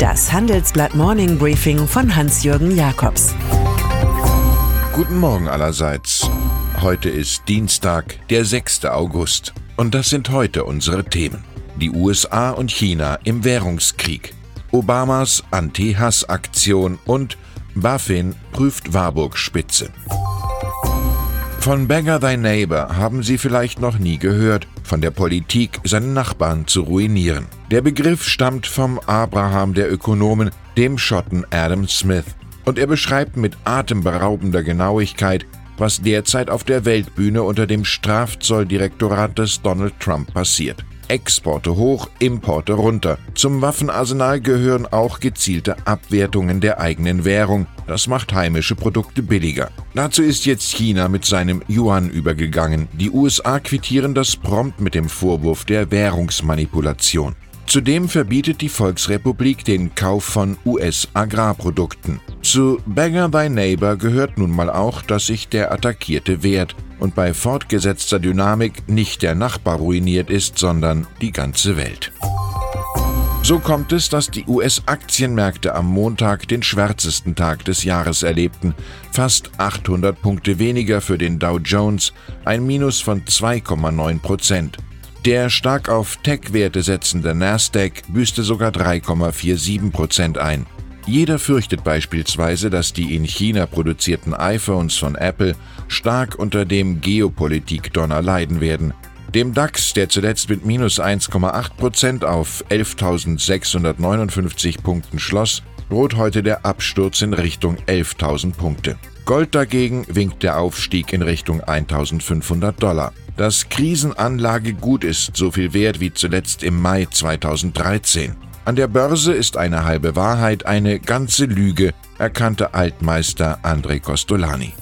Das Handelsblatt Morning Briefing von Hans-Jürgen Jakobs. Guten Morgen allerseits. Heute ist Dienstag, der 6. August. Und das sind heute unsere Themen. Die USA und China im Währungskrieg. Obamas Anti-Hass-Aktion und BaFin prüft Warburg-Spitze. Von Beggar Thy Neighbor haben Sie vielleicht noch nie gehört, von der Politik, seinen Nachbarn zu ruinieren. Der Begriff stammt vom Abraham der Ökonomen, dem Schotten Adam Smith. Und er beschreibt mit atemberaubender Genauigkeit, was derzeit auf der Weltbühne unter dem Strafzolldirektorat des Donald Trump passiert. Exporte hoch, Importe runter. Zum Waffenarsenal gehören auch gezielte Abwertungen der eigenen Währung. Das macht heimische Produkte billiger. Dazu ist jetzt China mit seinem Yuan übergegangen. Die USA quittieren das prompt mit dem Vorwurf der Währungsmanipulation. Zudem verbietet die Volksrepublik den Kauf von US-Agrarprodukten. Zu Beggar Thy Neighbor gehört nun mal auch, dass sich der Attackierte wehrt und bei fortgesetzter Dynamik nicht der Nachbar ruiniert ist, sondern die ganze Welt. So kommt es, dass die US-Aktienmärkte am Montag den schwärzesten Tag des Jahres erlebten. Fast 800 Punkte weniger für den Dow Jones, ein Minus von 2,9 Prozent. Der stark auf Tech-Werte setzende Nasdaq büßte sogar 3,47 Prozent ein. Jeder fürchtet beispielsweise, dass die in China produzierten iPhones von Apple stark unter dem Geopolitik-Donner leiden werden. Dem DAX, der zuletzt mit minus 1,8 Prozent auf 11.659 Punkten schloss, droht heute der Absturz in Richtung 11.000 Punkte. Gold dagegen winkt der Aufstieg in Richtung 1.500 Dollar. Das Krisenanlagegut ist so viel wert wie zuletzt im Mai 2013. An der Börse ist eine halbe Wahrheit eine ganze Lüge, erkannte Altmeister André Costolani.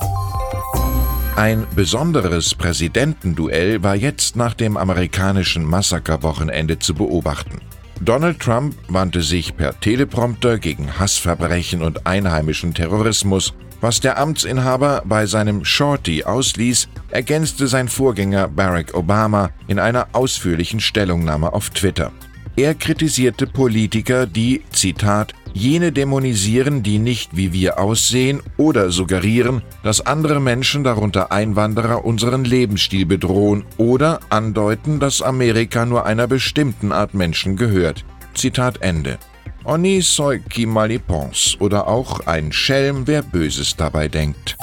Ein besonderes Präsidentenduell war jetzt nach dem amerikanischen Massakerwochenende zu beobachten. Donald Trump wandte sich per Teleprompter gegen Hassverbrechen und einheimischen Terrorismus. Was der Amtsinhaber bei seinem Shorty ausließ, ergänzte sein Vorgänger Barack Obama in einer ausführlichen Stellungnahme auf Twitter. Er kritisierte Politiker, die, Zitat, jene dämonisieren, die nicht wie wir aussehen oder suggerieren, dass andere Menschen, darunter Einwanderer, unseren Lebensstil bedrohen oder andeuten, dass Amerika nur einer bestimmten Art Menschen gehört. Zitat Ende. Oni soi qui mal y pense oder auch ein Schelm, wer Böses dabei denkt.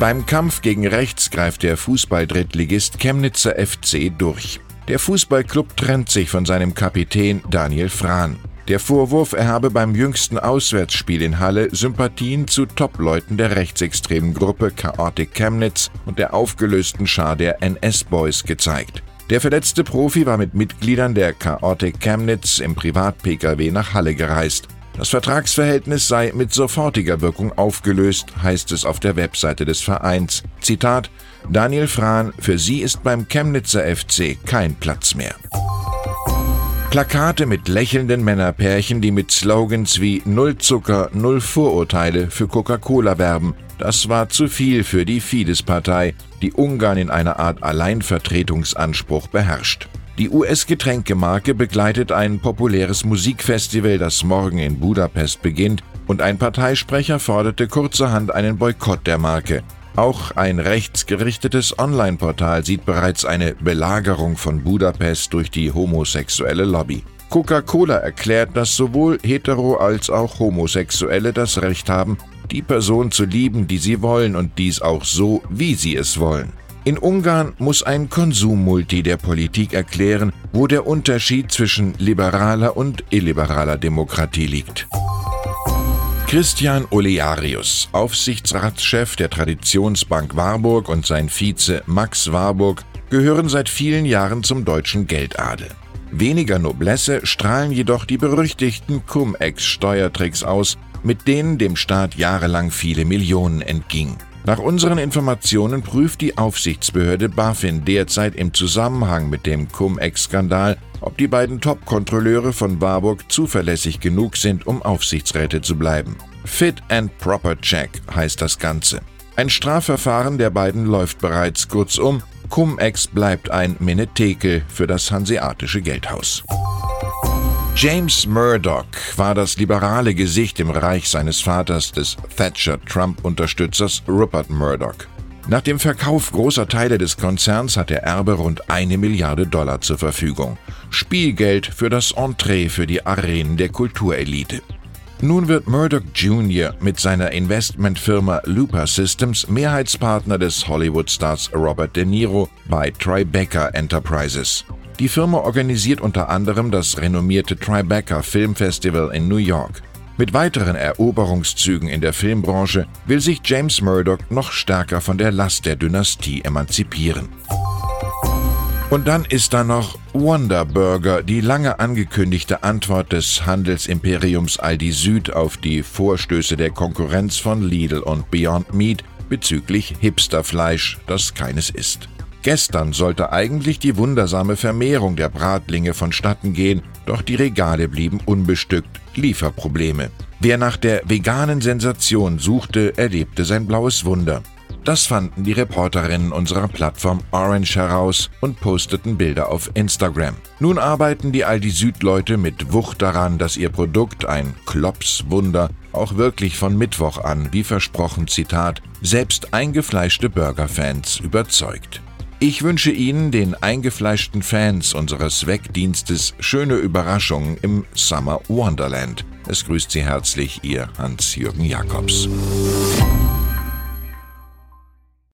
Beim Kampf gegen rechts greift der Fußball-Drittligist Chemnitzer FC durch. Der Fußballclub trennt sich von seinem Kapitän Daniel Frahn. Der Vorwurf, er habe beim jüngsten Auswärtsspiel in Halle Sympathien zu Topleuten der rechtsextremen Gruppe Chaotic Chemnitz und der aufgelösten Schar der NS-Boys gezeigt. Der verletzte Profi war mit Mitgliedern der Chaotic Chemnitz im Privat-Pkw nach Halle gereist. Das Vertragsverhältnis sei mit sofortiger Wirkung aufgelöst, heißt es auf der Webseite des Vereins. Zitat Daniel Frahn, für Sie ist beim Chemnitzer FC kein Platz mehr. Plakate mit lächelnden Männerpärchen, die mit Slogans wie Null Zucker, Null Vorurteile für Coca-Cola werben. Das war zu viel für die Fidesz-Partei, die Ungarn in einer Art Alleinvertretungsanspruch beherrscht. Die US-Getränkemarke begleitet ein populäres Musikfestival, das morgen in Budapest beginnt, und ein Parteisprecher forderte kurzerhand einen Boykott der Marke. Auch ein rechtsgerichtetes Online-Portal sieht bereits eine Belagerung von Budapest durch die homosexuelle Lobby. Coca-Cola erklärt, dass sowohl hetero als auch Homosexuelle das Recht haben, die Person zu lieben, die sie wollen und dies auch so, wie sie es wollen. In Ungarn muss ein Konsummulti der Politik erklären, wo der Unterschied zwischen liberaler und illiberaler Demokratie liegt. Christian Olearius, Aufsichtsratschef der Traditionsbank Warburg und sein Vize Max Warburg gehören seit vielen Jahren zum deutschen Geldadel. Weniger Noblesse strahlen jedoch die berüchtigten Cum-Ex-Steuertricks aus, mit denen dem Staat jahrelang viele Millionen entgingen. Nach unseren Informationen prüft die Aufsichtsbehörde BaFin derzeit im Zusammenhang mit dem Cum-Ex-Skandal ob die beiden Top-Kontrolleure von Warburg zuverlässig genug sind, um Aufsichtsräte zu bleiben. Fit and Proper Check heißt das Ganze. Ein Strafverfahren der beiden läuft bereits kurzum. Cum-Ex bleibt ein Menetekel für das hanseatische Geldhaus. James Murdoch war das liberale Gesicht im Reich seines Vaters, des Thatcher-Trump-Unterstützers Rupert Murdoch. Nach dem Verkauf großer Teile des Konzerns hat der Erbe rund eine Milliarde Dollar zur Verfügung. Spielgeld für das Entree für die Arenen der Kulturelite. Nun wird Murdoch Jr. mit seiner Investmentfirma Looper Systems Mehrheitspartner des Hollywood-Stars Robert De Niro bei Tribeca Enterprises. Die Firma organisiert unter anderem das renommierte Tribeca Film Festival in New York. Mit weiteren Eroberungszügen in der Filmbranche will sich James Murdoch noch stärker von der Last der Dynastie emanzipieren. Und dann ist da noch Wonder Burger, die lange angekündigte Antwort des Handelsimperiums Aldi Süd auf die Vorstöße der Konkurrenz von Lidl und Beyond Meat bezüglich Hipsterfleisch, das keines ist. Gestern sollte eigentlich die wundersame Vermehrung der Bratlinge vonstatten gehen, doch die Regale blieben unbestückt, Lieferprobleme. Wer nach der veganen Sensation suchte, erlebte sein blaues Wunder. Das fanden die Reporterinnen unserer Plattform Orange heraus und posteten Bilder auf Instagram. Nun arbeiten die Aldi Süd-Leute mit Wucht daran, dass ihr Produkt, ein Klops-Wunder, auch wirklich von Mittwoch an, wie versprochen, Zitat, selbst eingefleischte Burgerfans überzeugt. Ich wünsche Ihnen, den eingefleischten Fans unseres Wegdienstes, schöne Überraschungen im Summer Wonderland. Es grüßt Sie herzlich Ihr Hans-Jürgen Jakobs.